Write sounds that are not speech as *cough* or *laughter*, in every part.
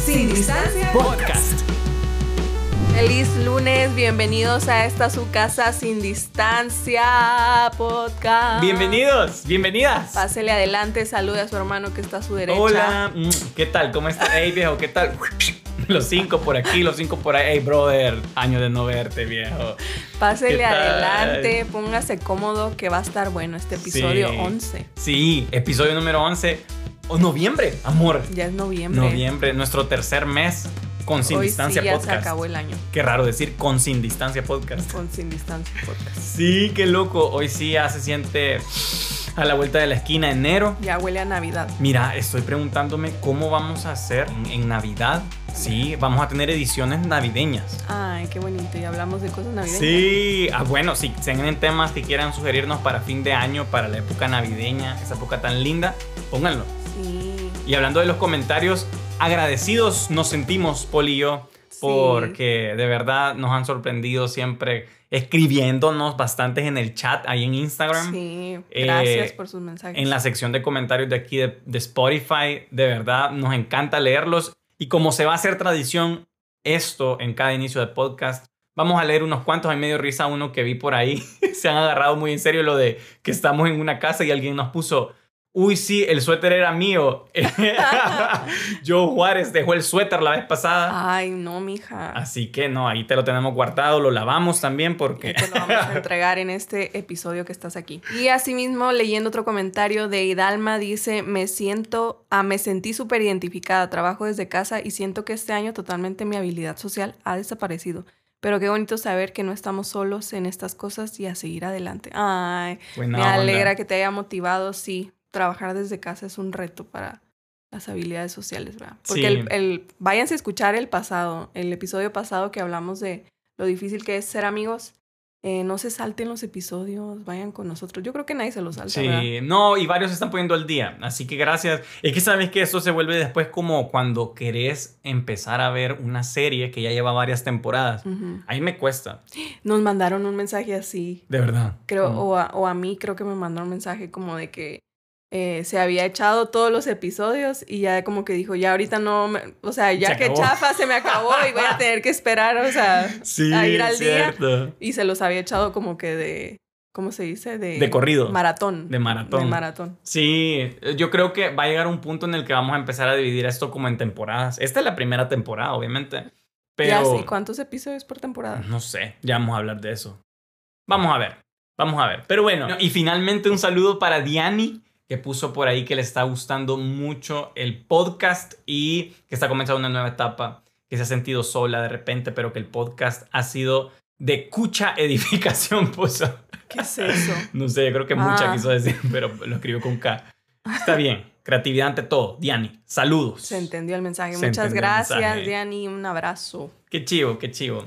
Sin distancia Podcast. Feliz lunes, bienvenidos a esta su casa sin distancia podcast. Bienvenidos, bienvenidas. Pásele adelante, salude a su hermano que está a su derecha. Hola, mm, ¿qué tal? ¿Cómo estás? Hey viejo, ¿qué tal? *laughs* Los cinco por aquí, los cinco por ahí. Hey brother, año de no verte viejo. Pásele adelante, póngase cómodo que va a estar bueno este episodio Sí. 11. Sí, episodio número 11. O noviembre, amor. Ya es noviembre. Noviembre, nuestro tercer mes con Sin Hoy Distancia sí ya Podcast. se acabó el año Qué raro decir con Sin Distancia Podcast. con Sin Distancia Podcast. Sí, qué loco. Hoy sí ya se siente a la vuelta de la esquina enero. Ya huele a Navidad. Mira, estoy preguntándome cómo vamos a hacer en, en Navidad. Sí, vamos a tener ediciones navideñas. Ay, qué bonito. Y hablamos de cosas navideñas. Sí, ah, bueno, si tienen temas que quieran sugerirnos para fin de año, para la época navideña, esa época tan linda, pónganlo. Y hablando de los comentarios, agradecidos nos sentimos, Poli y yo, Sí. porque de verdad nos han sorprendido siempre escribiéndonos bastantes en el chat ahí en Instagram. Sí, Eh, gracias por sus mensajes. En la sección de comentarios de aquí de, de Spotify, de verdad nos encanta leerlos. Y como se va a hacer tradición esto en cada inicio de podcast, vamos a leer unos cuantos. Hay medio risa uno que vi por ahí. *laughs* se han agarrado muy en serio lo de que estamos en una casa y alguien nos puso. Uy, sí, el suéter era mío. *laughs* Joe Juárez dejó el suéter la vez pasada. Ay, no, mija. Así que no, ahí te lo tenemos guardado, lo lavamos también Y porque... te lo vamos a entregar en este episodio que estás aquí. Y asimismo, leyendo otro comentario de Hidalma, dice, me siento, ah, me sentí súper identificada, trabajo desde casa y siento que este año totalmente mi habilidad social ha desaparecido. Pero qué bonito saber que no estamos solos en estas cosas y a seguir adelante. Ay, Buena me onda. alegra que te haya motivado, sí. Trabajar desde casa es un reto para las habilidades sociales, ¿verdad? Porque Sí. el, el- váyanse a escuchar el pasado, el episodio pasado que hablamos de lo difícil que es ser amigos. Eh, no se salten los episodios, vayan con nosotros. Yo creo que nadie se los salta, ¿verdad? Sí, no, y varios se están poniendo al día. Así que gracias. Es que sabes que esto se vuelve después como cuando querés empezar a ver una serie que ya lleva varias temporadas. Ujú. Ahí me cuesta, Nos mandaron un mensaje así, de verdad. creo, o, a, o a mí creo que me mandaron un mensaje como de que eh, se había echado todos los episodios y ya como que dijo, ya ahorita no, me- o sea, ya Se que acabó. chafa se me acabó y voy a tener que esperar, o sea, *laughs* sí, a ir al día. y se los había echado como que de, ¿cómo se dice? De, De corrido. Maratón. De maratón. De maratón. Sí, yo creo que va a llegar un punto en el que vamos a empezar a dividir esto como en temporadas. Esta es la primera temporada, obviamente. Pero Ya sé, ¿cuántos episodios por temporada? No sé, ya vamos a hablar de eso. Vamos a ver, vamos a ver. Pero bueno, y finalmente un saludo para Diani, que puso por ahí que le está gustando mucho el podcast y que está comenzando una nueva etapa, que se ha sentido sola de repente, pero que el podcast ha sido de cucha *laughs* edificación, puso. ¿Qué es eso? *laughs* No sé, yo creo que mucha Ah. quiso decir, pero lo escribió con K. Está bien, creatividad ante todo. Diani, saludos. Se entendió el mensaje. Se Muchas gracias. Diani. Un abrazo. Qué chivo, qué chivo.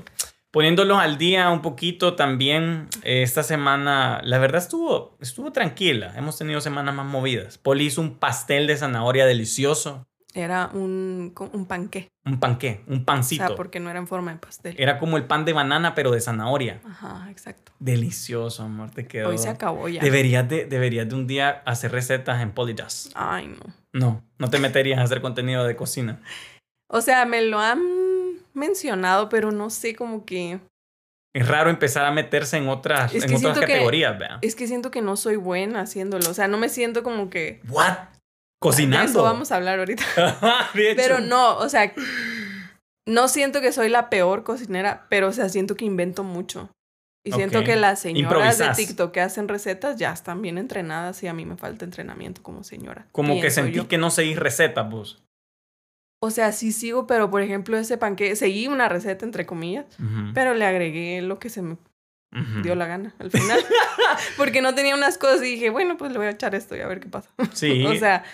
Poniéndolos al día un poquito también, eh, esta semana, la verdad estuvo, estuvo tranquila. Hemos tenido semanas más movidas. Poli hizo un pastel de zanahoria delicioso. Era un, un panqué. Un panqué, un O pancito. sea, porque no era en forma de pastel. Era como el pan de banana, pero de zanahoria. Ajá, exacto. Delicioso, amor, te quedó. Hoy se acabó ya. Deberías de, deberías de un día hacer recetas en Polydust. Ay, no. No, no te meterías a hacer contenido de cocina. O sea, me lo han mencionado, pero no sé como que... Es raro empezar a meterse en otras, Es en que otras que- categorías, vea. Es que siento que no soy buena haciéndolo. O sea, no me siento como que... ¿What? De Cocinando. eso vamos a hablar ahorita. *laughs* De. Pero no, o sea, no siento que soy la peor cocinera, pero o sea, siento que invento mucho. Y siento que las señoras de. TikTok que hacen recetas ya están bien entrenadas y a mí me falta entrenamiento como señora. Como que sentí yo. que no seguís recetas, vos. O sea, sí sigo, pero por ejemplo ese panque, seguí una receta entre comillas, pero le agregué lo que se me dio la gana al final. *laughs* Porque no tenía unas cosas y dije, bueno, pues le voy a echar esto y a ver qué pasa. *laughs* Sí. o sea,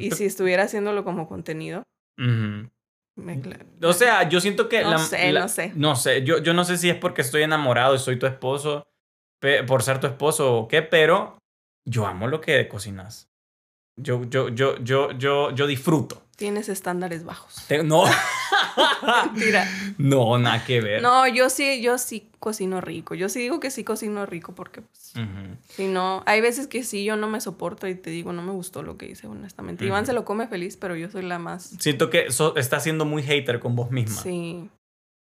y si estuviera haciéndolo como contenido, me... cla- O sea, yo siento que... No sé, no sé. No sé, yo, yo no sé si es porque estoy enamorado y soy tu esposo, por ser tu esposo o qué, pero yo amo lo que cocinas. Yo, yo, yo, yo, yo, yo disfruto. Tienes estándares bajos. Te- no, *laughs* Mentira. No, nada que ver. No, yo sí, yo sí cocino rico. Yo sí digo que sí cocino rico porque, pues, si no, hay veces que sí, yo no me soporto y te digo, no me gustó lo que hice, honestamente. Iván se lo come feliz, pero yo soy la más. Siento que so- estás siendo muy hater con vos misma. Sí.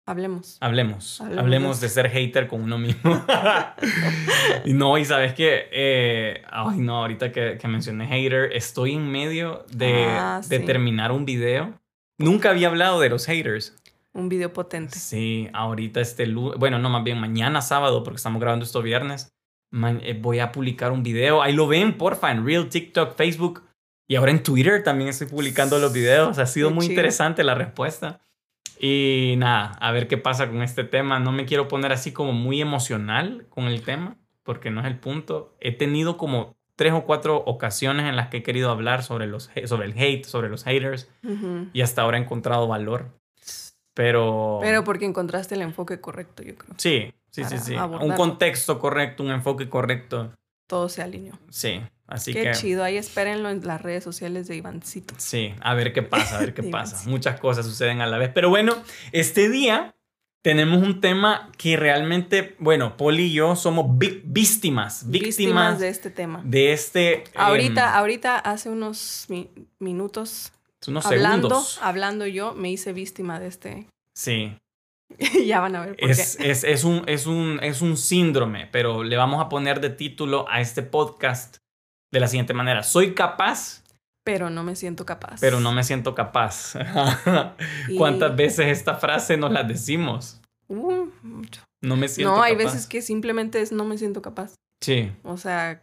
Hablemos. Hablemos, Hablemos hablemos de ser hater con uno mismo. *laughs* y no, y sabes que, eh, ay no, ahorita que, que mencioné hater, estoy en medio de, Ah, de sí. terminar un video. Nunca había hablado de los haters. Un video potente. Sí, ahorita este lunes, bueno, no, más bien mañana sábado, porque estamos grabando esto viernes, eh, voy a publicar un video. Ahí lo ven, porfa, en Real, TikTok, Facebook. Y ahora en Twitter también estoy publicando los videos. Ha sido Qué muy chido. interesante la respuesta. Y nada, a ver qué pasa con este tema. No me quiero poner así como muy emocional con el tema, porque no es el punto. He tenido como tres o cuatro ocasiones en las que he querido hablar sobre, los, sobre el hate, sobre los haters, y hasta ahora he encontrado valor. Pero... Pero porque encontraste el enfoque correcto, yo creo. Sí, sí, sí, sí. Un contexto correcto, un enfoque correcto. Todo se alineó. Sí, así Qué que... chido. Ahí espérenlo en las redes sociales de Ivancito. Sí, a ver qué pasa, a ver *laughs* qué pasa. Muchas cosas suceden a la vez. Pero bueno, este día tenemos un tema que realmente, bueno, Poli y yo somos vi- víctimas, víctimas, de este tema. de este... Ahorita, em, ahorita, hace unos mi- minutos, unos hablando, segundos. hablando yo, me hice víctima de este. Sí, *laughs* ya van a ver por es, qué. es, es, un, es, un, es un síndrome, pero le vamos a poner de título a este podcast de la siguiente manera. Soy capaz, Pero no me siento capaz. pero no me siento capaz. Y- *laughs* *laughs* ¿Cuántas veces esta frase nos la decimos? Uh, mucho. No me siento No, hay capaz. veces que simplemente es no me siento capaz. Sí. O sea,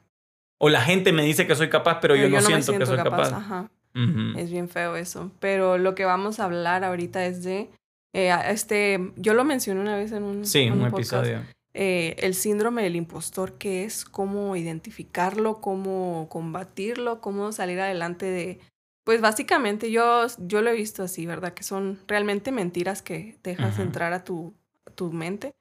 O la gente me dice que soy capaz, pero, yo, no, me siento, que soy capaz. Ajá. Ujú. Es bien feo eso. Pero lo que vamos a hablar ahorita es de. Eh, este, yo lo mencioné una vez en un, Sí, en un podcast, episodio. eh, el síndrome del impostor, que es cómo identificarlo, cómo combatirlo, cómo salir adelante de. Pues básicamente yo, yo lo he visto así, ¿verdad? Que son realmente mentiras que dejas Ajá. entrar a tu, a tu mente.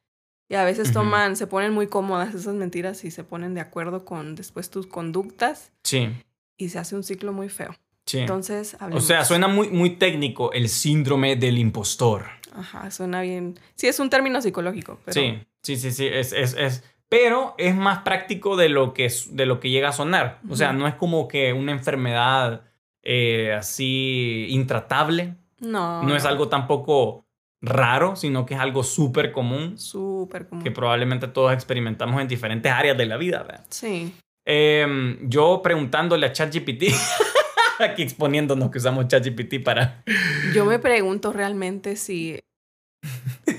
Y a veces toman, se ponen muy cómodas esas mentiras y se ponen de acuerdo con después tus conductas Sí, y se hace un ciclo muy feo. sí. Entonces, o hablemos. sea, suena muy, muy técnico el síndrome del impostor. Ajá, suena bien. Sí, es un término psicológico, pero. Sí, sí, sí, sí. Es, es, es, pero es más práctico de lo que, es- de lo que llega a sonar. O sea, no es como que una enfermedad eh, así intratable. No. No es algo tampoco raro, sino que es algo súper común Súper común. que probablemente todos experimentamos en diferentes áreas de la vida. ¿verdad? Sí. Em, yo preguntándole a ChatGPT, *laughs* aquí exponiéndonos que usamos ChatGPT para... Yo me pregunto realmente si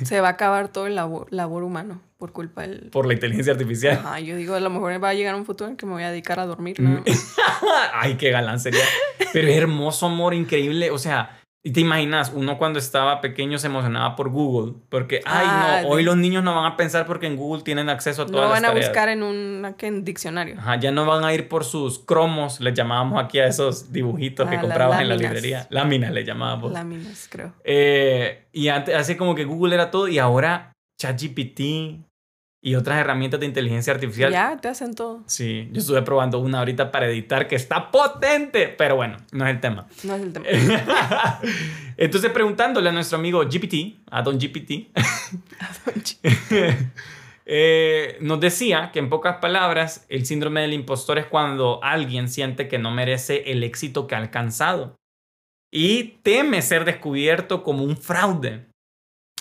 se va a acabar todo el labor, labor humano por culpa del. por la inteligencia artificial. Ajá, yo digo, a lo mejor va a llegar un futuro en que me voy a dedicar a dormir. Mm. ¿no? *laughs* Ay, qué galán sería. Pero es hermoso, amor, increíble. O sea, y te imaginas, uno cuando estaba pequeño se emocionaba por Google. Porque, ay, Ah, no, hoy los niños no van a pensar porque en Google tienen acceso a todas No las van a tareas. buscar en un en diccionario. Ajá, ya no van a ir por sus cromos, les llamábamos aquí a esos dibujitos que Ah, las comprabas en la librería. Láminas le llamábamos. Láminas, creo. Eh, y antes, así como que Google era todo y ahora ChatGPT y otras herramientas de inteligencia artificial. Ya te hacen todo. Sí, yo estuve probando una ahorita para editar que está potente, pero bueno, no es el tema. No es el tema. *laughs* Entonces preguntándole a nuestro amigo GPT, a Don GPT, *laughs* *laughs* eh, nos decía que en pocas palabras el síndrome del impostor es cuando alguien siente que no merece el éxito que ha alcanzado y teme ser descubierto como un fraude.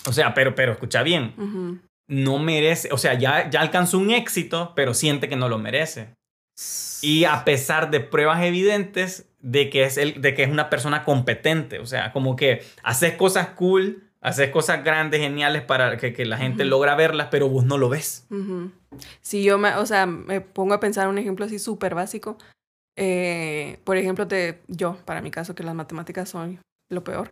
O sea, pero, pero escucha bien, Ujú. No merece, o sea, ya, ya alcanzó un éxito, pero siente que no lo merece. Y a pesar de pruebas evidentes de que es, el, de que es una persona competente, o sea, como que haces cosas cool, haces cosas grandes, geniales para que, que la gente Ujú. logra verlas, pero vos no lo ves. Ujú. Si yo me, o sea, me pongo a pensar un ejemplo así súper básico. eh, por ejemplo, te, yo, para mi caso, que las matemáticas son lo peor.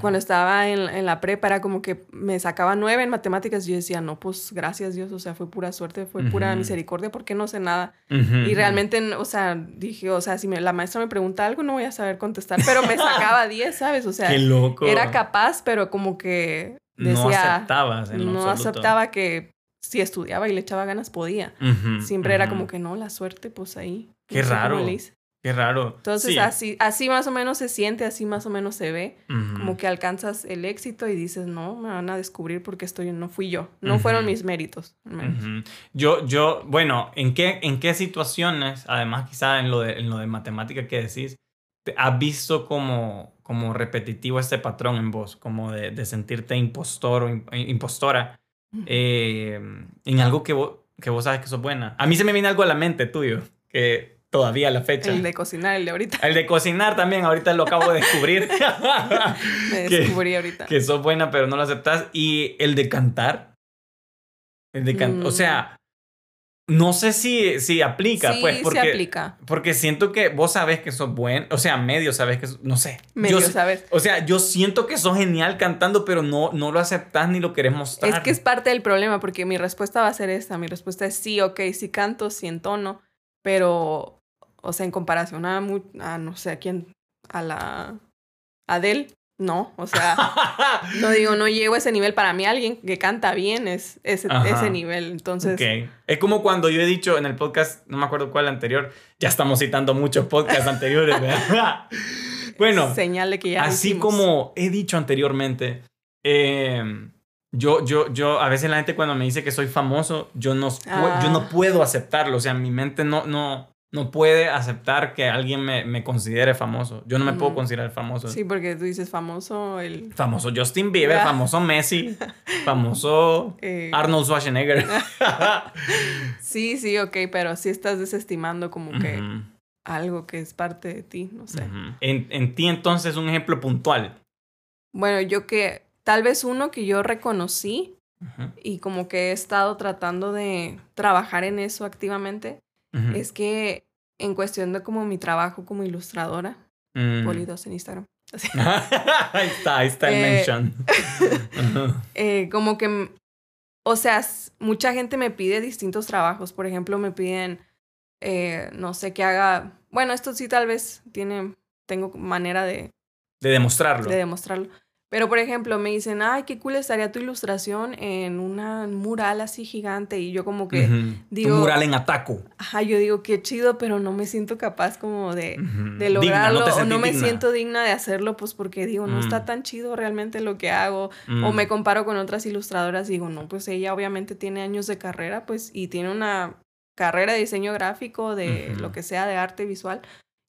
Cuando estaba en, en la prepa era como que me sacaba nueve en matemáticas y yo decía, no, pues gracias Dios, o sea, fue pura suerte, fue pura misericordia, porque no sé nada. Y realmente, o sea, dije, o sea, si me- la maestra me pregunta algo, no voy a saber contestar, pero me *laughs* sacaba 10, ¿sabes? O sea, Qué loco. era capaz, pero como que no decía, aceptabas en no absoluto. aceptaba que si estudiaba y le echaba ganas podía. Siempre era como que no, la suerte, pues ahí. Qué No sé raro. Qué raro. Entonces Sí. así, así más o menos se siente, así más o menos se ve. Ujú. Como que alcanzas el éxito y dices, no, me van a descubrir porque estoy, no fui yo. No fueron Ujú. mis méritos. menos. Ujú. Yo, yo, bueno, ¿en qué, ¿en qué situaciones, además quizá en lo de, en lo de matemática que decís, te- has visto como, como repetitivo este patrón en vos, como de, de sentirte impostor o im- impostora eh, en algo que vos, que vos sabes que sos buena? A mí se me viene algo a la mente tuyo, que todavía a la fecha. El de cocinar, el de ahorita. El de cocinar también, ahorita lo acabo de descubrir. *laughs* Me que- descubrí ahorita. que sos buena pero no lo aceptas. Y el de cantar. El de cantar. O Mm. sea, no sé si, si aplica, sí, pues, porque, se aplica. porque siento que vos sabes que sos buen, o sea, medio sabes que, sos- no sé. Medio, Yo- ¿sabes? o sea, yo siento que sos genial cantando, pero no, no lo aceptas ni lo querés mostrar. Es que es parte del problema, porque mi respuesta va a ser esta. Mi respuesta es sí, ok, sí canto, sí entono, pero, o sea, en comparación a, a no sé, a quién, a la Adele, no, o sea, *laughs* no digo, no llego a ese nivel. Para mí alguien que canta bien es ese, nivel, entonces... Ok. Es como cuando yo he dicho en el podcast, no me acuerdo cuál anterior, ya estamos citando muchos podcasts anteriores, ¿verdad? *laughs* bueno, Señal de que ya Así hicimos. como he dicho anteriormente, eh, yo, yo, yo, a veces la gente cuando me dice que soy famoso, yo no, Ah. yo no puedo aceptarlo. O sea, mi mente no, no, no puede aceptar que alguien me, me considere famoso. Yo no me puedo considerar famoso. Sí, porque tú dices famoso, el... Famoso Justin Bieber, famoso Messi, *laughs* famoso eh, Arnold Schwarzenegger. *laughs* sí, sí, ok, pero sí estás desestimando como que algo que es parte de ti, no sé. en, en ti entonces un ejemplo puntual. Bueno, yo que tal vez uno que yo reconocí y como que he estado tratando de trabajar en eso activamente es que en cuestión de como mi trabajo como ilustradora, Mm. Poli2 en Instagram, *laughs* así, *laughs* ahí está, ahí está el Eh, mention. *laughs* Eh, como que, o sea, mucha gente me pide distintos trabajos. Por ejemplo, me piden, eh, no sé, que haga, bueno, esto sí tal vez tiene, tengo manera de, De demostrarlo. de demostrarlo. Pero, por ejemplo, me dicen, ay, qué cool estaría tu ilustración en una mural así gigante. Y yo como que, digo- Un mural en ataco. ajá, yo digo, qué chido, pero no me siento capaz como de, Ujú. de Digna, lograrlo. te o no me digna. siento digna de hacerlo, pues porque digo, no Mm. está tan chido realmente lo que hago. O Mm. me comparo con otras ilustradoras y digo, no, pues ella obviamente tiene años de carrera, pues, y tiene una carrera de diseño gráfico, de lo que sea, de arte visual.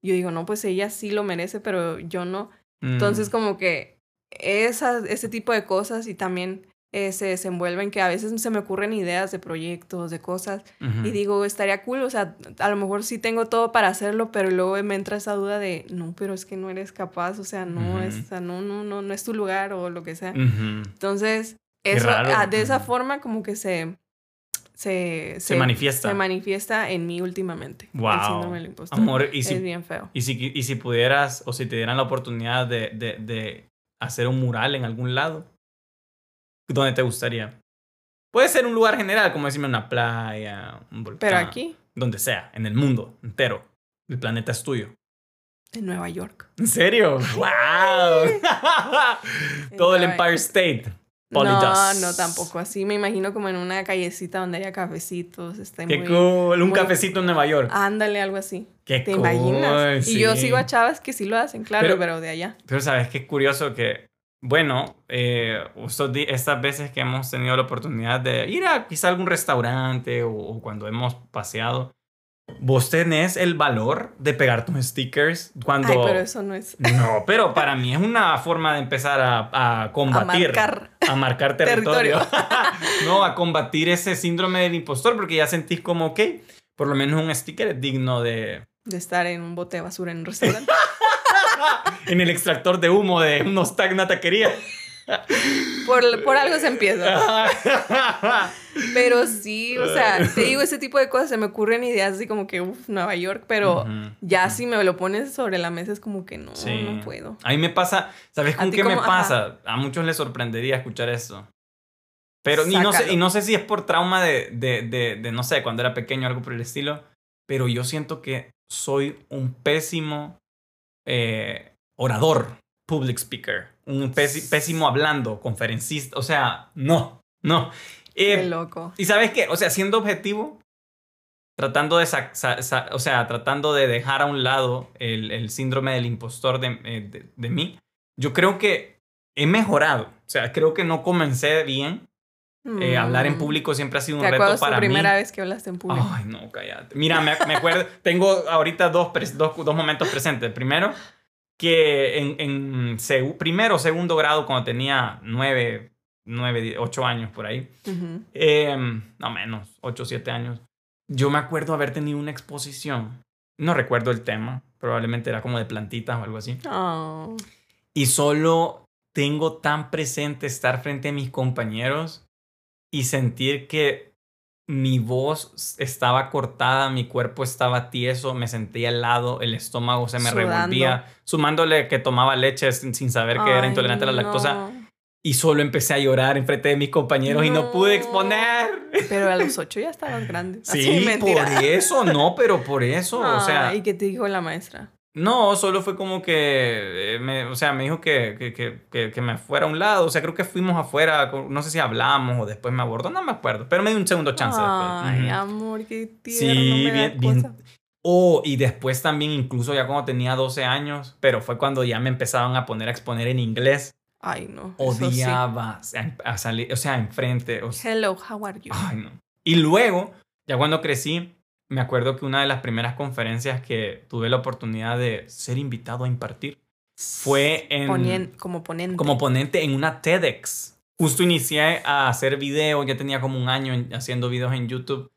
Yo digo, no, pues ella sí lo merece, pero yo no. Mm. Entonces, como que esas, ese tipo de cosas y también eh, se desenvuelven que a veces se me ocurren ideas de proyectos, de cosas, y digo, estaría cool, o sea, a lo mejor sí tengo todo para hacerlo, pero luego me entra esa duda de, no, pero es que no eres capaz, o sea, no, es, o sea, no, no, no, no es tu lugar o lo que sea. Entonces, eso, ah, de esa forma como que se... Se, Se manifiesta. Se manifiesta en mí últimamente. El Wow. síndrome del impostor. Amor, y es si, bien feo. y, si, y si pudieras o si te dieran la oportunidad de, de, de hacer un mural en algún lado, ¿dónde te gustaría? Puede ser un lugar general, como decirme una playa, un volcán. Pero aquí, Donde sea, en el mundo entero. El planeta es tuyo. en Nueva York. ¿En serio? ¡Wow! *laughs* Todo el Empire State. No, no, tampoco así. Me imagino como en una callecita donde haya cafecitos. Esté Qué muy... cool. Un muy- cafecito en Nueva York. Ándale, algo así. Qué ¿Te cool, imaginas? Y yo sigo a chavas que sí lo hacen, claro, Pero- pero, de allá. Pero sabes qué curioso que, bueno, eh, estas veces que hemos tenido la oportunidad de ir a quizá algún restaurante o, o cuando hemos paseado, vos tenés el valor de pegar tus stickers cuando... Ay, pero eso no es... No, pero para mí es una forma de empezar a, a A combatir. marcar. a marcar *laughs* territorio. Territorio. *laughs* no, a combatir ese síndrome del impostor porque ya sentís como, ok, por lo menos un sticker es digno de... De estar en un bote de basura en un restaurante. *laughs* En el extractor de humo de unos tag una taquería. Por, por algo se empieza. *laughs* Pero sí, o sea, te digo, ese tipo de cosas se me ocurren ideas así como que, uff, Nueva York, pero ya si me lo pones sobre la mesa es como que no, Sí. no puedo. A mí me pasa, ¿sabes ¿A con qué me pasa? A muchos les sorprendería escuchar eso. Pero y no, sé, y no sé si es por trauma de, de, de, de, no sé, cuando era pequeño, algo por el estilo, pero yo siento que soy un pésimo eh, orador, public speaker, un pési- pésimo hablando, conferencista, o sea, no, no. Eh, Qué loco. y sabes qué, o sea, siendo objetivo, tratando de, o sea, tratando de dejar a un lado el, el síndrome del impostor de, eh, de, mí, yo creo que he mejorado. O sea, creo que no comencé bien. Eh, hablar en mm. público siempre ha sido un reto para mí. ¿Te primera vez que hablaste en público? Ay, no, cállate. Mira, me, me acuerdo, tengo ahorita dos, dos, dos, momentos presentes. Primero, que en, en primero o segundo grado, cuando tenía nueve, nueve, ocho años por ahí, em, no menos, ocho, siete años, yo me acuerdo haber tenido una exposición, no recuerdo el tema, probablemente era como de plantitas o algo así. Oh. Y solo tengo tan presente estar frente a mis compañeros y sentir que mi voz estaba cortada, mi cuerpo estaba tieso, me sentía helado, el estómago se me revolvía, sumándole que tomaba leche sin saber que era intolerante a la lactosa. Y solo empecé a llorar enfrente de mis compañeros y no pude exponer. Pero a los *laughs* ocho ya estabas grande. *laughs* Sí, por eso, no, pero por eso. o sea. ¿Y qué te dijo la maestra? No, solo fue como que, eh, me, o sea, me dijo que, que, que, que, me fuera a un lado. O sea, creo que fuimos afuera, no sé si hablamos o después me abordó, no me acuerdo. Pero me dio un segundo chance Ay, amor, qué tierno. Sí, bien, bien. Oh, y después también, incluso ya cuando tenía 12 años, pero fue cuando ya me empezaban a poner a exponer en inglés. Ay, no. Odiaba a, salir, o sea, enfrente. Hello, how are you? Ay, no. Y luego, ya cuando crecí, me acuerdo que una de las primeras conferencias que tuve la oportunidad de ser invitado a impartir fue en... como ponente. Como ponente en una TEDx. Justo inicié a hacer video, ya tenía como un año haciendo videos en YouTube.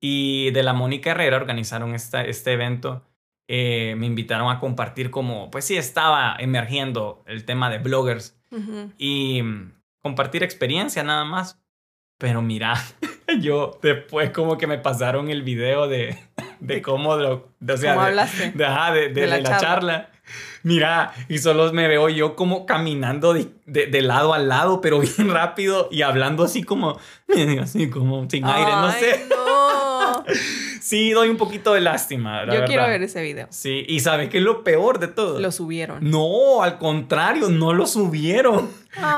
Y de la Mónica Herrera organizaron esta, este evento. Eh, me invitaron a compartir como, pues sí, estaba emergiendo el tema de bloggers. Y compartir experiencia nada más. Pero mira, *laughs* *laughs* yo después como que me pasaron el video de, *laughs* de cómo lo... De, o sea, ¿Cómo hablaste? De, de, la, charla. Mira, y solo me veo yo como caminando de, de, lado a lado, pero *laughs* bien rápido y hablando así como, así como sin aire, no sé. No. sí, doy un poquito de lástima. yo quiero ver ese video. Sí, y ¿sabes qué es lo peor de todo? Lo subieron. No, al contrario, no lo subieron.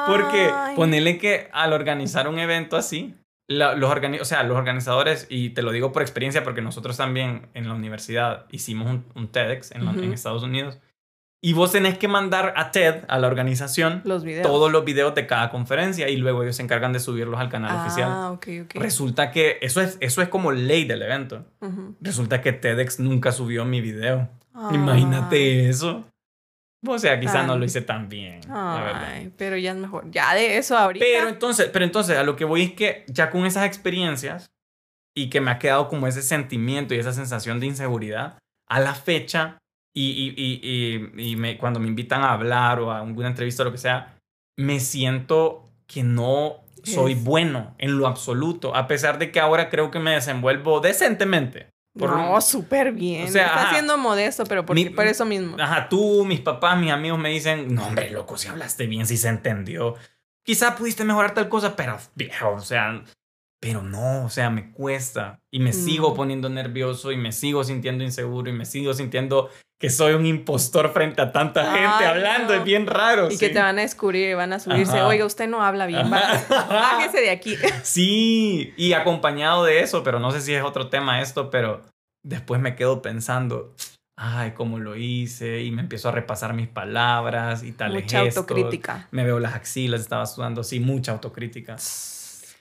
Porque ponele que al organizar un evento así, los, o sea, los organizadores, y te lo digo por experiencia porque nosotros también en la universidad hicimos un, TEDx en, en, Estados Unidos, y vos tenés que mandar a TED, a la organización, todos los videos de cada conferencia y luego ellos se encargan de subirlos al canal ah, oficial. Okay, okay. Resulta que eso es, eso es como ley del evento. Resulta que TEDx nunca subió mi video. Imagínate eso. O sea, quizás no lo hice tan bien. Ay, pero ya es mejor. Ya de eso ahorita. Pero entonces, pero entonces, a lo que voy es que ya con esas experiencias y que me ha quedado como ese sentimiento y esa sensación de inseguridad, a la fecha y, y, y, y me, cuando me invitan a hablar o a alguna entrevista o lo que sea, me siento que no soy bueno en lo absoluto, a pesar de que ahora creo que me desenvuelvo decentemente no, súper bien. O sea, Está siendo modesto, pero por, por, eso mismo. Ajá, tú, mis papás, mis amigos me dicen, no, hombre, loco, si hablaste bien, si se entendió. Quizá pudiste mejorar tal cosa, pero viejo, o sea, pero no, o sea, me cuesta. Y me sigo poniendo nervioso y me sigo sintiendo inseguro y me sigo sintiendo que soy un impostor frente a tanta gente hablando, es bien raro. Y que te van a descubrir y van a subirse, oiga, usted no habla bien, *laughs* bájese de aquí. *laughs* Sí, y acompañado de eso, pero no sé si es otro tema esto, pero después me quedo pensando, ay, cómo lo hice, y me empiezo a repasar mis palabras y tal. Mucha autocrítica. Me veo las axilas, estaba sudando, sí, mucha autocrítica.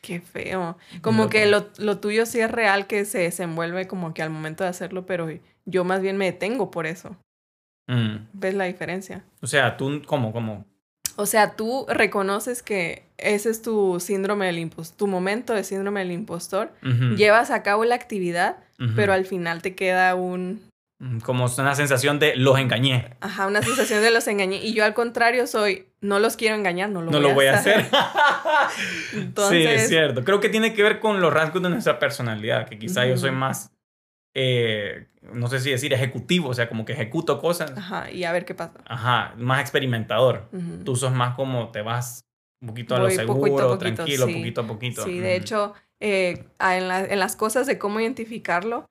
Qué feo. Como que lo, lo, tuyo sí es real que se desenvuelve como que al momento de hacerlo, pero yo más bien me detengo por eso. Mm. ¿Ves la diferencia? O sea, tú, ¿cómo, cómo? O sea, tú reconoces que ese es tu síndrome del impostor, tu momento de síndrome del impostor, llevas a cabo la actividad, pero al final te queda un... Mm, como una sensación de los engañé. Ajá, una sensación de los engañé. Y yo al contrario soy, no los quiero engañar, no lo no voy, lo voy a hacer. *laughs* Sí, es cierto. Creo que tiene que ver con los rasgos de nuestra personalidad, que quizá yo soy más eh, no sé si decir ejecutivo, o sea, como que ejecuto cosas. Ajá, y a ver qué pasa. Ajá, más experimentador. Tú sos más como te vas un poquito a lo seguro, tranquilo, poquito a poquito. Sí, de hecho, eh, en, en, las cosas de cómo identificarlo,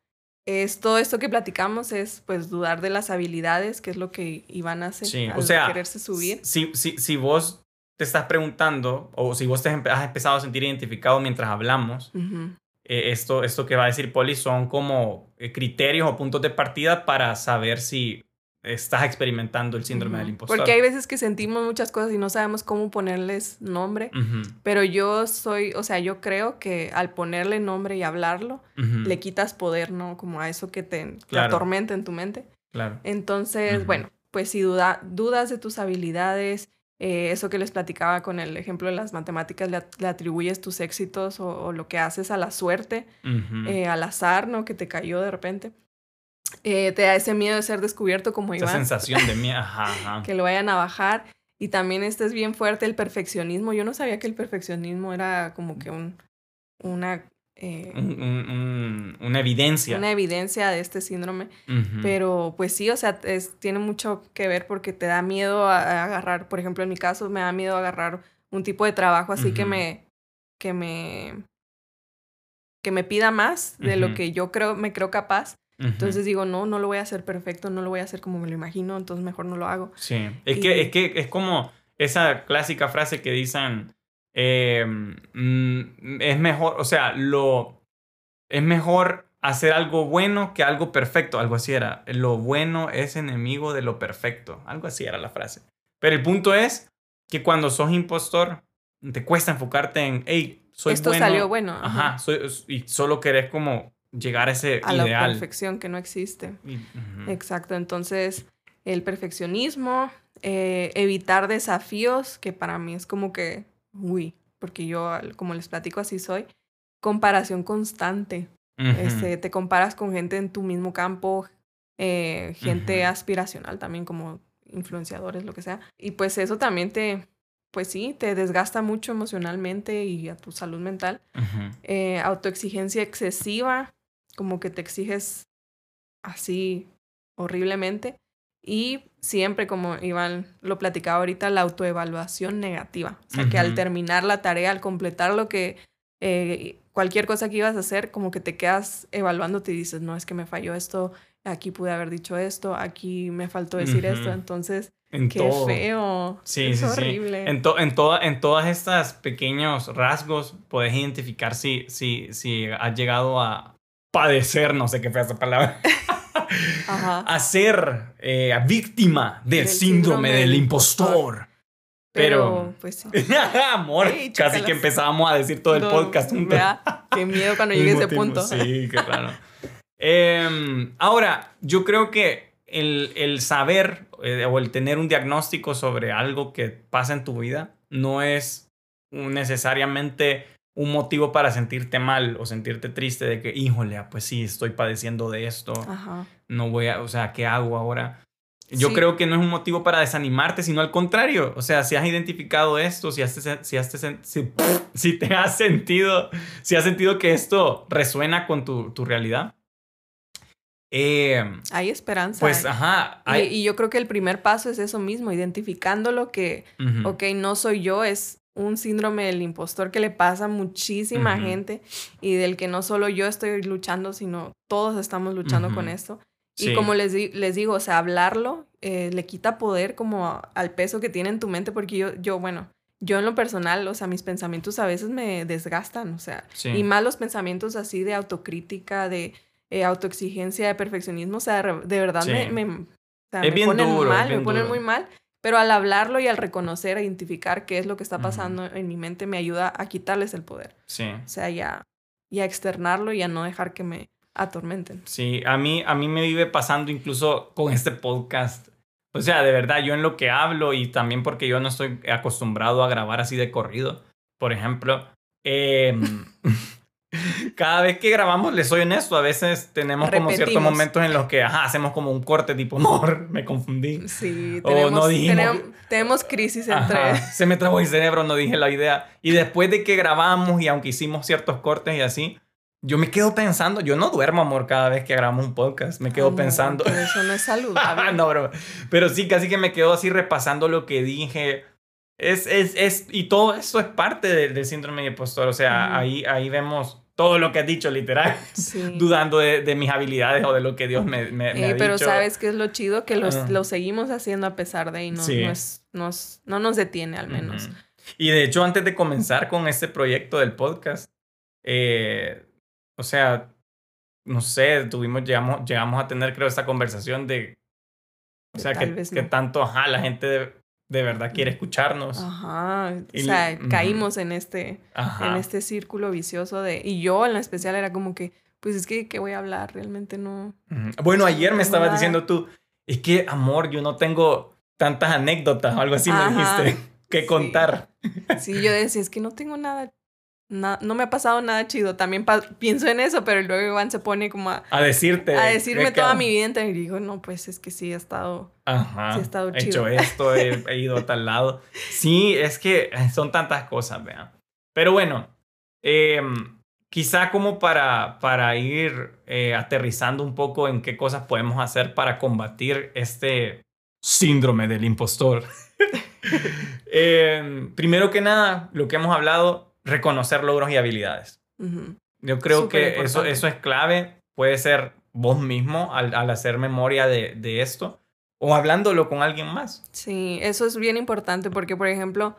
es todo esto que platicamos es pues dudar de las habilidades, que es lo que iban a hacer sí, o sea, quererse subir. Si, si, si vos te estás preguntando o si vos te has empezado a sentir identificado mientras hablamos, eh, esto, esto que va a decir Poli son como eh, criterios o puntos de partida para saber si estás experimentando el síndrome del impostor. Porque hay veces que sentimos muchas cosas y no sabemos cómo ponerles nombre, pero yo soy, o sea, yo creo que al ponerle nombre y hablarlo, le quitas poder, ¿no? Como a eso que te, atormenta en tu mente. Claro. Entonces, bueno, pues si duda, dudas de tus habilidades, eh, eso que les platicaba con el ejemplo de las matemáticas, le, atribuyes tus éxitos o, lo que haces a la suerte, eh, al azar, ¿no? Que te cayó de repente. Eh, te da ese miedo de ser descubierto como Esa sensación de miedo, *laughs* ajá, que lo vayan a bajar. Y también este es bien fuerte el perfeccionismo. Yo no sabía que el perfeccionismo era como que un, una... Eh, una evidencia. Una evidencia de este síndrome. Pero pues sí, o sea, tiene mucho que ver porque te da miedo a, agarrar, por ejemplo, en mi caso, me da miedo agarrar un tipo de trabajo así que me... que me que me pida más de lo que yo creo me creo capaz entonces digo, no, no lo voy a hacer perfecto, no lo voy a hacer como me lo imagino, entonces mejor no lo hago. Sí, es, que, es que es como esa clásica frase que dicen, eh, mm, es mejor, o sea, lo, es mejor hacer algo bueno que algo perfecto, algo así era. Lo bueno es enemigo de lo perfecto, algo así era la frase. Pero el punto es que cuando sos impostor, te cuesta enfocarte en, hey, soy Esto salió bueno. Ajá, soy, y solo querés como llegar a ese a ideal. la perfección que no existe. Exacto, entonces el perfeccionismo, eh, evitar desafíos, que para mí es como que, uy, porque yo, como les platico, así soy, comparación constante. este, te comparas con gente en tu mismo campo, eh, gente aspiracional también, como influenciadores, lo que sea. Y pues eso también te, pues sí, te desgasta mucho emocionalmente y a tu salud mental. Eh, autoexigencia excesiva, como que te exiges así horriblemente. Y siempre, como Iván lo platicaba ahorita, la autoevaluación negativa. O sea, que al terminar la tarea, al completar lo que, eh, cualquier cosa que ibas a hacer, como que te quedas evaluándote y dices, no, es que me falló esto, aquí pude haber dicho esto, aquí me faltó decir esto. Entonces, qué feo. Sí, es horrible. En, en, toda, en todas estas pequeños rasgos puedes identificar si, si, si has llegado a, padecer, no sé qué fue esa palabra, *laughs* a ser eh, víctima del, síndrome, del impostor. Pero, pues sí. *laughs* Amor, casi que empezábamos a decir todo el podcast juntos. Qué miedo cuando *laughs* llegue a ese punto. Sí, qué raro. Em, ahora, yo creo que el, el saber eh, o el tener un diagnóstico sobre algo que pasa en tu vida no es necesariamente un motivo para sentirte mal o sentirte triste de que, híjole, ah, pues sí, estoy padeciendo de esto. No voy a, o sea, ¿qué hago ahora? Yo creo que no es un motivo para desanimarte, sino al contrario. O sea, si has identificado esto, si, has, si, has, si, *laughs* si te has sentido, si has sentido que esto resuena con tu, tu realidad. Eh, hay esperanza. Pues, ajá. Y, yo creo que el primer paso es eso mismo, identificando lo que, ok, no soy yo, es un síndrome del impostor que le pasa a muchísima gente y del que no solo yo estoy luchando, sino todos estamos luchando con esto. Y como les, les digo, o sea, hablarlo eh, le quita poder como al peso que tiene en tu mente, porque yo, yo, bueno, yo en lo personal, o sea, mis pensamientos a veces me desgastan, o sea, y más los pensamientos así de autocrítica, de eh, autoexigencia, de perfeccionismo, o sea, de verdad me, me, ponen mal, me ponen muy mal. Pero al hablarlo y al reconocer, a identificar qué es lo que está pasando en mi mente, me ayuda a quitarles el poder. Sí. O sea, ya, y a externarlo y a no dejar que me atormenten. Sí, a mí, a mí me vive pasando incluso con este podcast. O sea, de verdad, yo en lo que hablo y también porque yo no estoy acostumbrado a grabar así de corrido, por ejemplo, eh, *laughs* cada vez que grabamos, les soy honesto, a veces tenemos como ciertos momentos en los que ajá, hacemos como un corte tipo, amor, me confundí. Sí, tenemos, no tenemos, crisis entre... *laughs* se me trabó el cerebro, no dije la idea. Y después de que grabamos y aunque hicimos ciertos cortes y así, yo me quedo pensando, yo no duermo, amor, cada vez que grabamos un podcast, me quedo pensando. Pero eso no es *laughs* saludable. no, bro. Pero sí, casi que me quedo así repasando lo que dije. Es, es, es, y todo eso es parte del, síndrome de impostor. O sea, ahí, ahí vemos todo lo que has dicho, literal, *laughs* dudando de, mis habilidades o de lo que Dios me, me, me ha pero sabes que es lo chido que los, lo seguimos haciendo a pesar de y no, nos, no nos detiene al menos. Y de hecho, antes de comenzar con este proyecto del podcast, eh, o sea, no sé, tuvimos, llegamos, llegamos a tener, creo, esta conversación de, o sea, que, que tanto, ajá, la gente de, verdad quiere escucharnos. Ajá, o sea, caímos en este, en este círculo vicioso de, y yo en especial era como que, pues es que, ¿qué voy a hablar? Realmente no. Bueno, ayer me estabas diciendo tú, es que, amor, yo no tengo tantas anécdotas o algo así me dijiste que contar. Sí, yo decía, es que no tengo nada no, me ha pasado nada chido. También pienso en eso, pero luego Iván se pone como a... A decirte. A decirme toda mi vida y digo, no, pues es que sí ha estado... Ajá. Sí ha estado chido. He hecho esto, he, ido a tal lado. Sí, es que son tantas cosas, vean. Pero bueno, em, quizá como para, para ir eh, aterrizando un poco en qué cosas podemos hacer para combatir este síndrome del impostor. *laughs* Em, primero que nada, lo que hemos hablado reconocer logros y habilidades. Yo creo que eso, eso es clave. Puede ser vos mismo al, hacer memoria de, de, esto o hablándolo con alguien más. Sí, eso es bien importante porque, por ejemplo,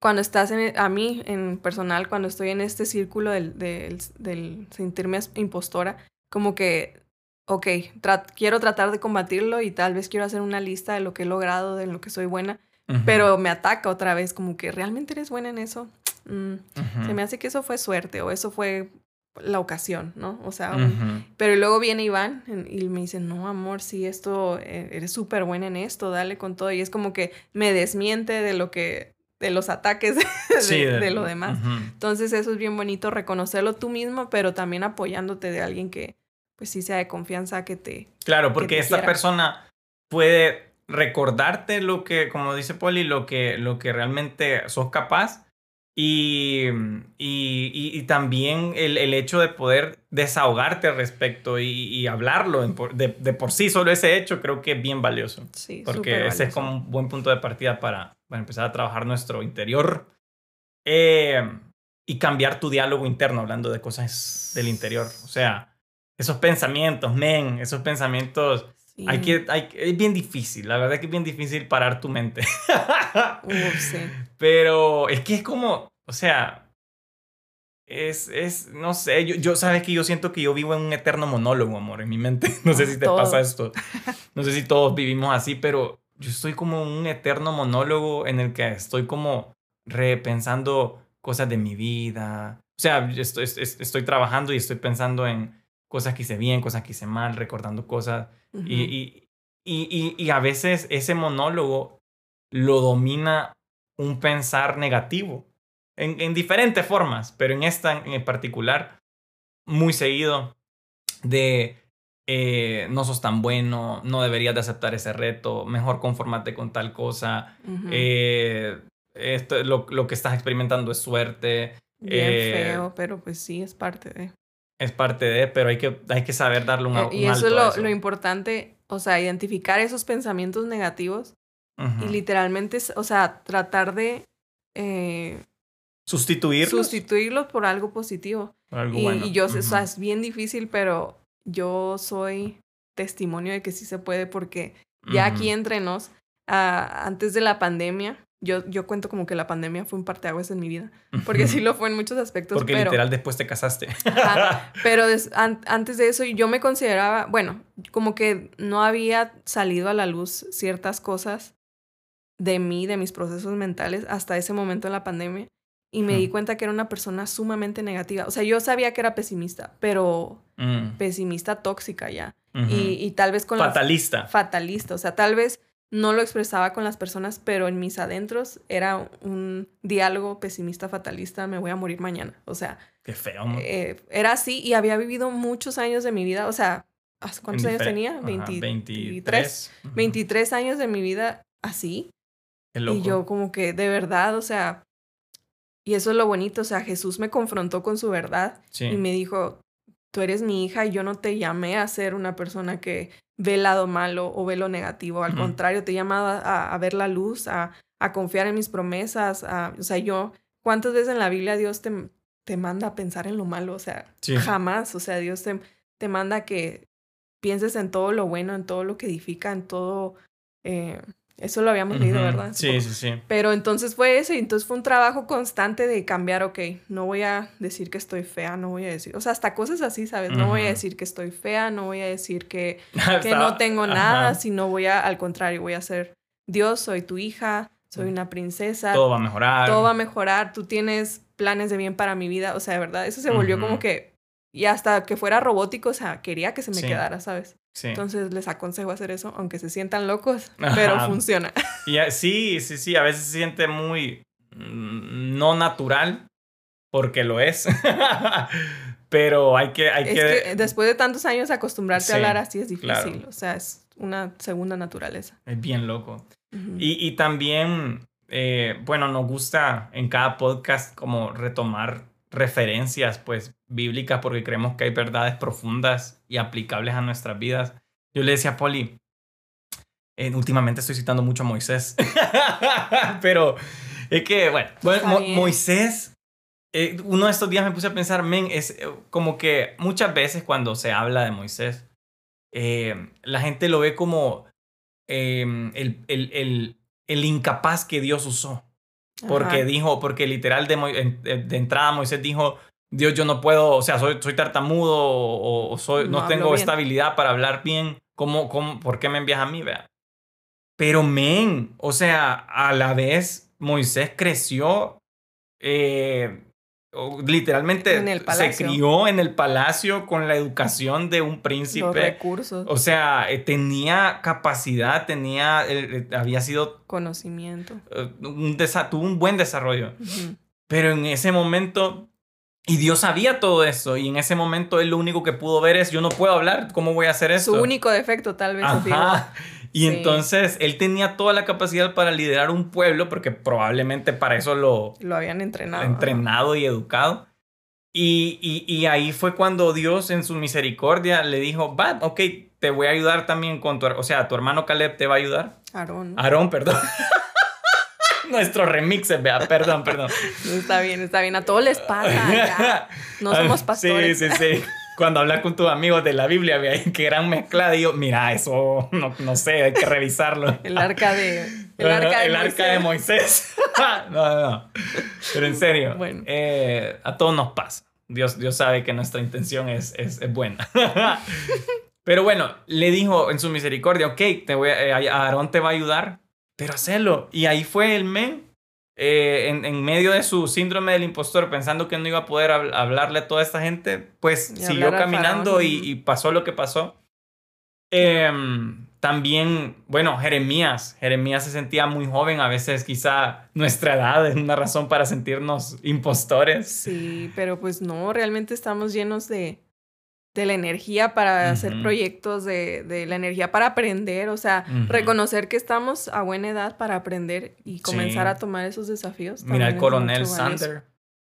cuando estás en, a mí en personal, cuando estoy en este círculo del, del, del sentirme impostora, como que, ok, quiero tratar de combatirlo y tal vez quiero hacer una lista de lo que he logrado, de lo que soy buena, pero me ataca otra vez, como que realmente eres buena en eso. Mm, se me hace que eso fue suerte o eso fue la ocasión, ¿no? O sea, pero luego viene Iván y me dice, no, amor, sí, esto, eh, eres súper buena en esto, dale con todo. Y es como que me desmiente de lo que, de los ataques *laughs* de, lo demás. Entonces eso es bien bonito, reconocerlo tú mismo, pero también apoyándote de alguien que, pues sí sea de confianza, que te... Claro, porque esta persona puede recordarte lo que, como dice Poli, lo que, lo que realmente sos capaz y, y, y, también el, el, hecho de poder desahogarte al respecto y, hablarlo de, de, por sí, solo ese hecho creo que es bien valioso. Sí, porque ese es como un buen punto de partida para, para empezar a trabajar nuestro interior eh, y cambiar tu diálogo interno hablando de cosas del interior. O sea, esos pensamientos, men, esos pensamientos hay que, hay, es bien difícil, la verdad que es bien difícil parar tu mente. sí. *laughs* Pero es que es como, o sea, es, es no sé, yo, yo, sabes que yo siento que yo vivo en un eterno monólogo, amor, en mi mente. *laughs* No sé si te pasa esto. *laughs* No sé si todos vivimos así, pero yo estoy como un eterno monólogo en el que estoy como repensando cosas de mi vida. O sea, estoy, estoy trabajando y estoy pensando en cosas que hice bien, cosas que hice mal, recordando cosas. y, y, y, y, a veces ese monólogo lo domina un pensar negativo, en, en diferentes formas, pero en esta en particular, muy seguido de eh, no sos tan bueno, no deberías de aceptar ese reto, mejor conformate con tal cosa, eh, esto, lo, lo, que estás experimentando es suerte. Bien eh, feo, pero pues sí, es parte de es parte de, pero hay que, hay que saber darle un, eh, Y eso es lo, lo, importante, o sea, identificar esos pensamientos negativos y literalmente, o sea, tratar de... Eh, sustituirlos. Sustituirlos por algo positivo. algo y, bueno. y, yo, o sea, es bien difícil, pero yo soy testimonio de que sí se puede porque ya aquí entre nos, ah, antes de la pandemia, yo, yo cuento como que la pandemia fue un parteaguas en mi vida, porque sí lo fue en muchos aspectos. Porque literal después te casaste. pero antes de eso yo me consideraba, bueno, como que no había salido a la luz ciertas cosas de mí, de mis procesos mentales, hasta ese momento en la pandemia. Y me di cuenta que era una persona sumamente negativa. O sea, yo sabía que era pesimista, pero mm. pesimista tóxica ya. y, y, tal vez con... Fatalista. fatalista. O sea, tal vez no lo expresaba con las personas, pero en mis adentros era un diálogo pesimista fatalista, me voy a morir mañana. O sea, qué feo. Eh, era así y había vivido muchos años de mi vida, o sea, ¿cuántos años tenía? 23. 23 años de mi vida así. Y yo como que de verdad, o sea, y eso es lo bonito, o sea, Jesús me confrontó con su verdad y me dijo, tú eres mi hija y yo no te llamé a ser una persona que ve el lado malo o ve lo negativo. Al contrario, te he llamado a, a, ver la luz, a, a confiar en mis promesas. A, o sea, yo, ¿cuántas veces en la Biblia Dios te, te manda a pensar en lo malo? O sea, jamás. O sea, Dios te, te manda que pienses en todo lo bueno, en todo lo que edifica, en todo, eh, Eso lo habíamos leído, ¿verdad? Sí, sí, sí. Pero entonces fue eso y entonces fue un trabajo constante de cambiar, ok, no voy a decir que estoy fea, no voy a decir, o sea, hasta cosas así, ¿sabes? No voy a decir que estoy fea, no voy a decir que, *laughs* que no tengo nada, sino voy a, al contrario, voy a ser Dios, soy tu hija, soy una princesa. Todo va a mejorar. Todo va a mejorar, tú tienes planes de bien para mi vida, o sea, de verdad, eso se volvió como que, y hasta que fuera robótico, o sea, quería que se me quedara, ¿sabes? Entonces les aconsejo hacer eso, aunque se sientan locos, *laughs* pero funciona. Y, sí, sí, sí, a veces se siente muy mm, no natural, porque lo es. *laughs* pero hay que... Hay que... después de tantos años acostumbrarte a hablar así es difícil, o sea, es una segunda naturaleza. Es bien loco. y, y, también, eh, bueno, nos gusta en cada podcast como retomar referencias pues bíblicas porque creemos que hay verdades profundas y aplicables a nuestras vidas. Yo le decía a Poli, eh, últimamente estoy citando mucho a Moisés, *laughs* pero es que, bueno, Moisés, eh, uno de estos días me puse a pensar, men, es eh, como que muchas veces cuando se habla de Moisés, la gente lo ve como el, el, el, el incapaz que Dios usó. Porque dijo, porque literal de, de, entrada Moisés dijo, Dios, yo no puedo, o sea, soy, soy tartamudo o, soy, no, tengo estabilidad para hablar bien. ¿Cómo, cómo, ¿Por qué me envías a mí? Vea? Pero, men, o sea, a la vez Moisés creció eh, literalmente se crió en el palacio con la educación de un príncipe. Los recursos. O sea, eh, tenía capacidad, tenía, eh, había sido... Conocimiento. Eh, un tuvo un buen desarrollo. Pero en ese momento, y Dios sabía todo eso, y en ese momento él lo único que pudo ver es, yo no puedo hablar, ¿cómo voy a hacer esto? Su único defecto tal vez. Ajá. Y entonces él tenía toda la capacidad para liderar un pueblo, porque probablemente para eso lo, lo habían entrenado. Entrenado y educado. Y, y, ahí fue cuando Dios en su misericordia le dijo, va, ok, te voy a ayudar también con tu, o sea, tu hermano Caleb te va a ayudar. Aarón. Aarón, perdón. *laughs* Nuestro remix, vea, perdón, perdón. Está bien, está bien, a todos les pasa. No somos pastores. Sí, sí, sí *laughs* cuando hablas con tus amigos de la Biblia, ve ahí que gran mezclada, digo, mira, eso no, no, sé, hay que revisarlo. *laughs* el *laughs* arca de. El arca de, el Moisés. Arca de Moisés. *laughs* no, no, no. Pero en serio, bueno. Eh, a todos nos pasa. Dios, Dios sabe que nuestra intención es, es, es buena. pero bueno, le dijo en su misericordia, ok, te voy a, eh, Aarón te va a ayudar, pero hacelo. Y ahí fue el men eh, en, medio de su síndrome del impostor, pensando que no iba a poder hablarle a toda esta gente, pues siguió caminando y, pasó lo que pasó. Em, también, bueno, Jeremías. Jeremías se sentía muy joven, a veces quizá nuestra edad es una razón para sentirnos impostores. Sí, pero pues no, realmente estamos llenos de, de la energía para hacer proyectos, de, de, la energía para aprender, o sea, reconocer que estamos a buena edad para aprender y comenzar a tomar esos desafíos. Mira el coronel Sandler,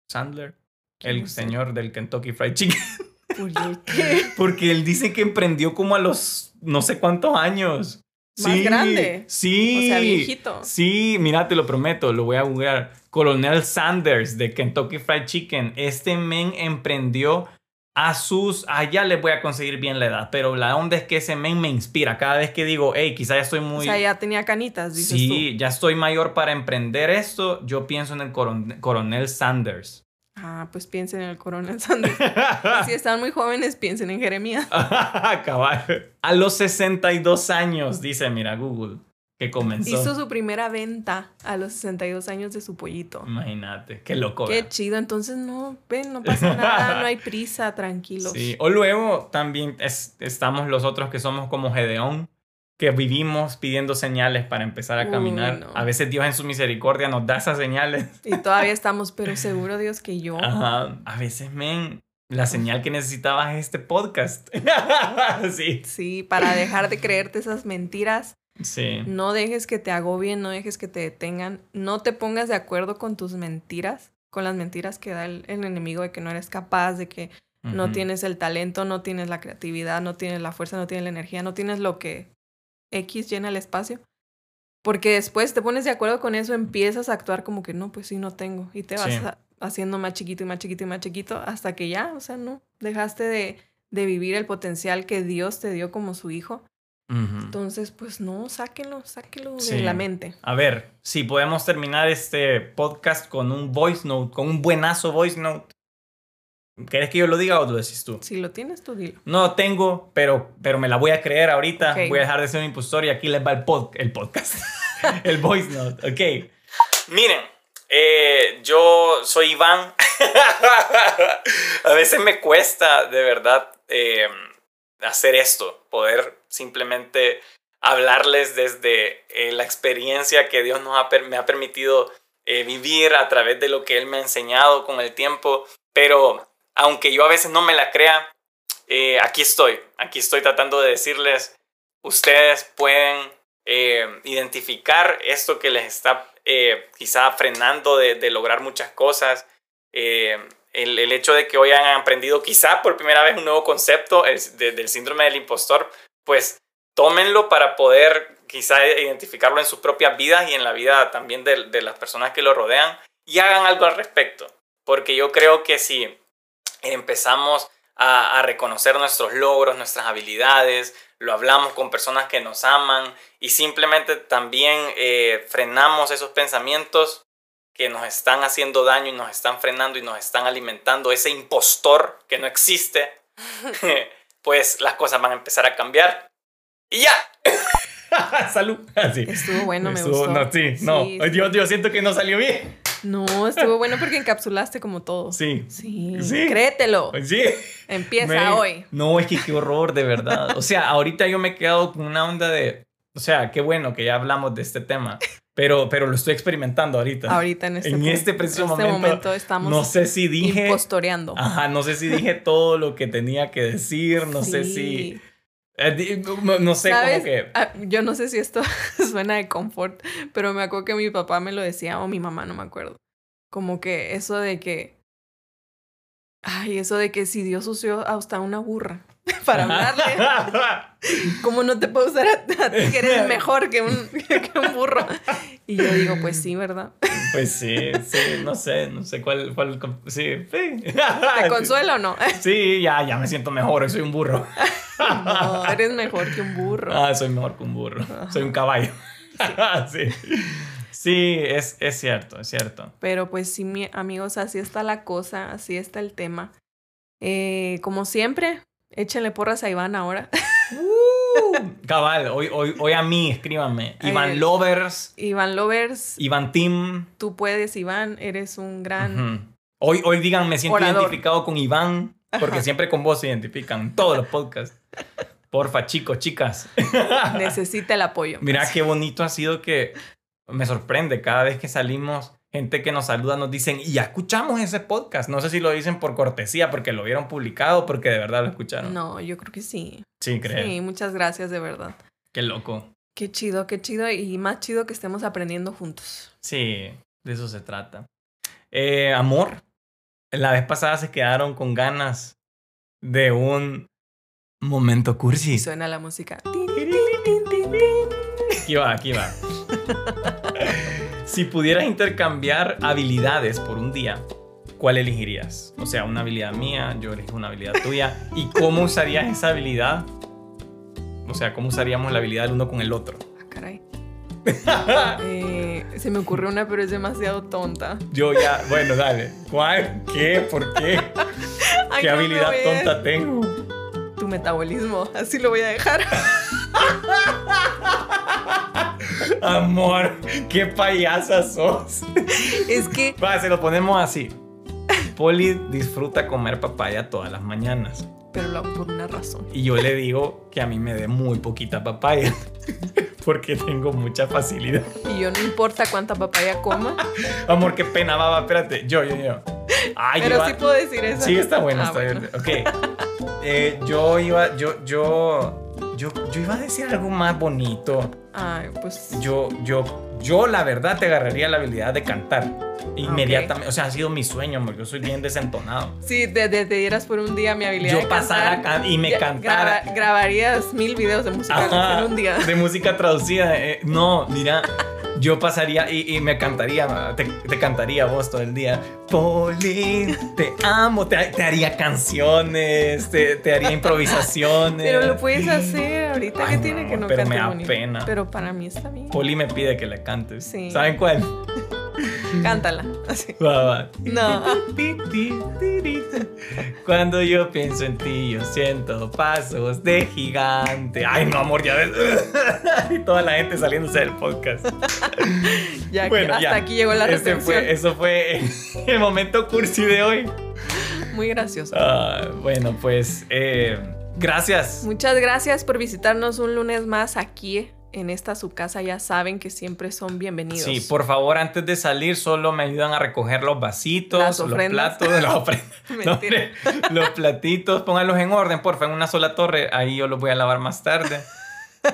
Sandler, el señor del Kentucky Fried Chicken. *laughs* ¿Por qué? *laughs* Porque él dice que emprendió como a los no sé cuántos años. Más grande. Sí. O sea, viejito. Sí, mira, te lo prometo, lo voy a googlear. Coronel Sanders de Kentucky Fried Chicken. Este men emprendió a sus, allá les voy a conseguir bien la edad, pero la onda es que ese men me inspira. Cada vez que digo, hey, quizá ya estoy muy... O sea, ya tenía canitas, dices Sí, ya estoy mayor para emprender esto, yo pienso en el coronel Sanders. Ah, pues piensen en el coronel Sanders. *laughs* si están muy jóvenes, piensen en Jeremías. *laughs* A los 62 años, dice, mira, Google que comenzó. Hizo su primera venta a los 62 años de su pollito. Imagínate, qué loco. Qué chido, entonces no, ven, no pasa nada, no hay *laughs* prisa, tranquilos. Sí, o luego también estamos los otros que somos como Gedeón, que vivimos pidiendo señales para empezar a caminar. A veces Dios en su misericordia nos da esas señales. Y todavía *laughs* estamos, pero seguro Dios que yo. Ajá, a veces, men, la señal que necesitabas es este podcast. *laughs* sí. Sí, para dejar de creerte esas mentiras Sí. No dejes que te agobien, no dejes que te detengan, no te pongas de acuerdo con tus mentiras, con las mentiras que da el, enemigo de que no eres capaz, de que no tienes el talento, no tienes la creatividad, no tienes la fuerza, no tienes la energía, no tienes lo que X llena el espacio. Porque después te pones de acuerdo con eso, empiezas a actuar como que no, pues sí, no tengo. Y te vas haciendo más chiquito y más chiquito y más chiquito hasta que ya, o sea, no, dejaste de, de vivir el potencial que Dios te dio como su hijo Entonces, pues no, sáquenlo, sáquenlo de la mente. A ver, si podemos terminar este podcast con un voice note, con un buenazo voice note. ¿Quieres que yo lo diga o lo decís tú? Si lo tienes, tú dilo. No lo tengo, pero, pero me la voy a creer ahorita. Voy a dejar de ser un impostor y aquí les va el, el podcast. *laughs* el voice note, ok. Miren, eh, yo soy Iván. *laughs* a veces me cuesta, de verdad, eh, hacer esto, poder simplemente hablarles desde eh, la experiencia que Dios nos ha, me ha permitido vivir a través de lo que Él me ha enseñado con el tiempo. Pero aunque yo a veces no me la crea, aquí estoy, aquí estoy tratando de decirles, ustedes pueden identificar esto que les está eh, quizá frenando de, lograr muchas cosas. Eh, el, el, hecho de que hoy hayan aprendido quizá por primera vez un nuevo concepto del síndrome del impostor, pues tómenlo para poder quizá identificarlo en sus propias vidas y en la vida también de, de las personas que lo rodean y hagan algo al respecto. Porque yo creo que si empezamos a, a reconocer nuestros logros, nuestras habilidades, lo hablamos con personas que nos aman y simplemente también eh, frenamos esos pensamientos que nos están haciendo daño y nos están frenando y nos están alimentando, ese impostor que no existe, *laughs* *laughs* pues las cosas van a empezar a cambiar. Y ya. *laughs* Salud. Estuvo bueno, me gustó. No, sí, no. Dios, siento que no salió bien. No, estuvo bueno porque encapsulaste como todo. Sí. Sí. Créetelo. Sí. Empieza hoy. No, es que qué horror, de verdad. O sea, ahorita yo me he quedado con una onda de. O sea, qué bueno que ya hablamos de este tema. Pero, pero lo estoy experimentando ahorita. Ahorita en este, en este preciso este momento, estamos no sé si dije impostoreando. Ajá, no sé si dije *laughs* todo lo que tenía que decir, no sé si eh, no sé cómo que. Ah, yo no sé si esto *laughs* suena de confort, pero me acuerdo que mi papá me lo decía o mi mamá, no me acuerdo. Como que eso de que. Ay, eso de que si Dios usó hasta una burra *laughs* para hablarle. ¿Cómo no te puedo usar a, ti que eres mejor que un, *laughs* que un burro? Y yo digo, pues sí, ¿verdad? Pues sí, sí, no sé, no sé cuál, cuál sí, sí. ¿Te consuelo o no? Sí, ya, ya me siento mejor, soy un burro. No, eres mejor que un burro. Ah, soy mejor que un burro. Soy un caballo. Sí. *laughs* sí. Es, es cierto, es cierto. Pero pues sí, amigos, así está la cosa, así está el tema. Eh, como siempre, échenle porras a Iván ahora. *laughs* Uh, cabal, hoy, hoy, hoy a mí, escríbanme. Iván Lovers. Iván Lovers. Iván Tim. Tú puedes, Iván, eres un gran. Hoy, hoy digan, me siento identificado con Iván, porque siempre con vos se identifican todos los podcasts. Porfa, chicos, chicas. Necesita el apoyo. *laughs* Mira qué bonito ha sido que me sorprende cada vez que salimos. Gente que nos saluda nos dicen, y ya escuchamos ese podcast. No sé si lo dicen por cortesía, porque lo vieron publicado, porque de verdad lo escucharon. No, yo creo que sí. Sí, creo. Sí, muchas gracias, de verdad. Qué loco. Qué chido, qué chido. Y más chido que estemos aprendiendo juntos. Sí, de eso se trata. Eh, amor, la vez pasada se quedaron con ganas de un Momento cursi. Suena la música. *laughs* Aquí va, aquí va. *laughs* si pudieras intercambiar habilidades por un día, ¿cuál elegirías? O sea, una habilidad mía, yo elijo una habilidad tuya. ¿Y cómo usarías esa habilidad? O sea, ¿cómo usaríamos la habilidad del uno con el otro? Ah, caray. Eh, se me ocurrió una, pero es demasiado tonta. Yo ya, bueno, dale. ¿Cuál? ¿Qué? ¿Por qué? ¿Qué habilidad tonta tengo? metabolismo. Así lo voy a dejar. *laughs* *laughs* Amor, qué payasa sos. Es que. Va, se lo ponemos así. Poli disfruta comer papaya todas las mañanas. Pero lo hago por una razón. Y yo le digo que a mí me dé muy poquita papaya. *laughs* Porque tengo mucha facilidad. Y yo no importa cuánta papaya coma. Amor, qué pena, baba, espérate. Yo, yo, yo. Pero sí puedo decir eso. Sí, está bueno, ah, está bien. Ok. Eh, yo iba, yo, yo, yo, yo iba a decir algo más bonito. Ay, pues. Yo, yo, yo la verdad te agarraría la habilidad de cantar. Inmediatamente, o sea, ha sido mi sueño, porque yo soy bien desentonado. Sí, te, te, dieras por un día mi habilidad. Yo de pasara y me cantara. grabarías mil videos de música en un día. De música traducida. Eh, no, mira, Yo pasaría y, y me cantaría, te, te, cantaría vos todo el día. Poli, te amo, te, te haría canciones, te, te, haría improvisaciones. Pero lo puedes hacer ahorita Ay, que tiene que no Pero me da bonito. pena. Pero para mí está bien. Poli me pide que le cantes. Sí. ¿Saben cuál? *laughs* Cántala. Así. Va, va. No. *laughs* Cuando yo pienso en ti, yo siento pasos de gigante. Ay, no, amor, ya ves. *laughs* y toda la gente saliéndose del podcast. Ya que hasta aquí llegó la recepción. fue, Eso fue el momento cursi de hoy. Muy gracioso. Ah, bueno, pues eh, gracias. Muchas gracias por visitarnos un lunes más aquí en esta su casa. Ya saben que siempre son bienvenidos. Sí, por favor, antes de salir, solo me ayudan a recoger los vasitos, los platos, las *laughs* ofrendas. No, *laughs* los platitos, pónganlos en orden, porfa, en una sola torre. Ahí yo los voy a lavar más tarde.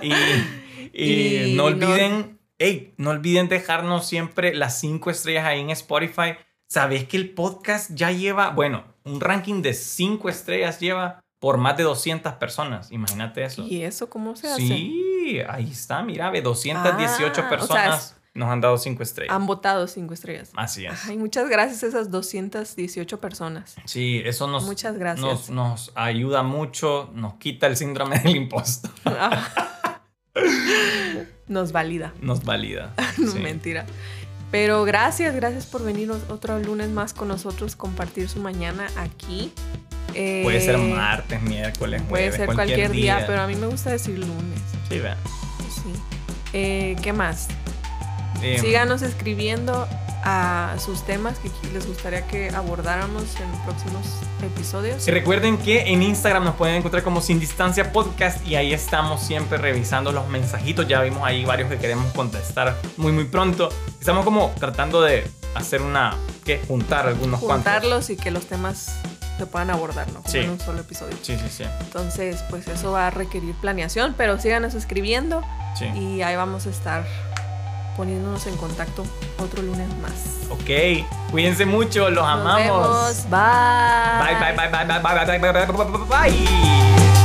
Y, *laughs* y Y no no- olviden, hey, no olviden dejarnos siempre las cinco estrellas ahí en Spotify. ¿Sabes que el podcast ya lleva, bueno, un ranking de cinco estrellas lleva por más de 200 personas? Imagínate eso. ¿Y eso cómo se hace? Sí, ahí está, mira, ve, 218 Ah, o personas sea, nos han dado cinco estrellas. Han votado cinco estrellas. Así es. Ay, muchas gracias a esas 218 personas. Sí, eso nos, Muchas gracias. nos, nos ayuda mucho, nos quita el síndrome del impostor, Ah. *laughs* Nos valida. nos valida. *laughs* No, Sí. Mentira. Pero gracias, gracias por venir otro lunes más con nosotros, compartir su mañana aquí. Eh, Puede ser martes, miércoles, Puede jueves, ser cualquier, día, pero a mí me gusta decir lunes. Sí, vean. Sí. Eh, ¿Qué más? Eh, Síganos escribiendo a sus temas que les gustaría que abordáramos en próximos episodios. Y recuerden que en Instagram nos pueden encontrar como Sin Distancia Podcast y ahí estamos siempre revisando los mensajitos. Ya vimos ahí varios que queremos contestar muy muy pronto. Estamos como tratando de hacer una, ¿qué? Juntar algunos cuantos. Juntarlos y que los temas se puedan abordar, ¿no? Sí. en un solo episodio. Sí, sí, sí. Entonces, pues eso va a requerir planeación, pero síganos escribiendo sí. y ahí vamos a estar poniéndonos en contacto otro lunes más. Ok, cuídense mucho, los Nos amamos. vemos. Bye. Bye, bye, bye, bye, bye, bye, bye, bye, bye, bye, bye.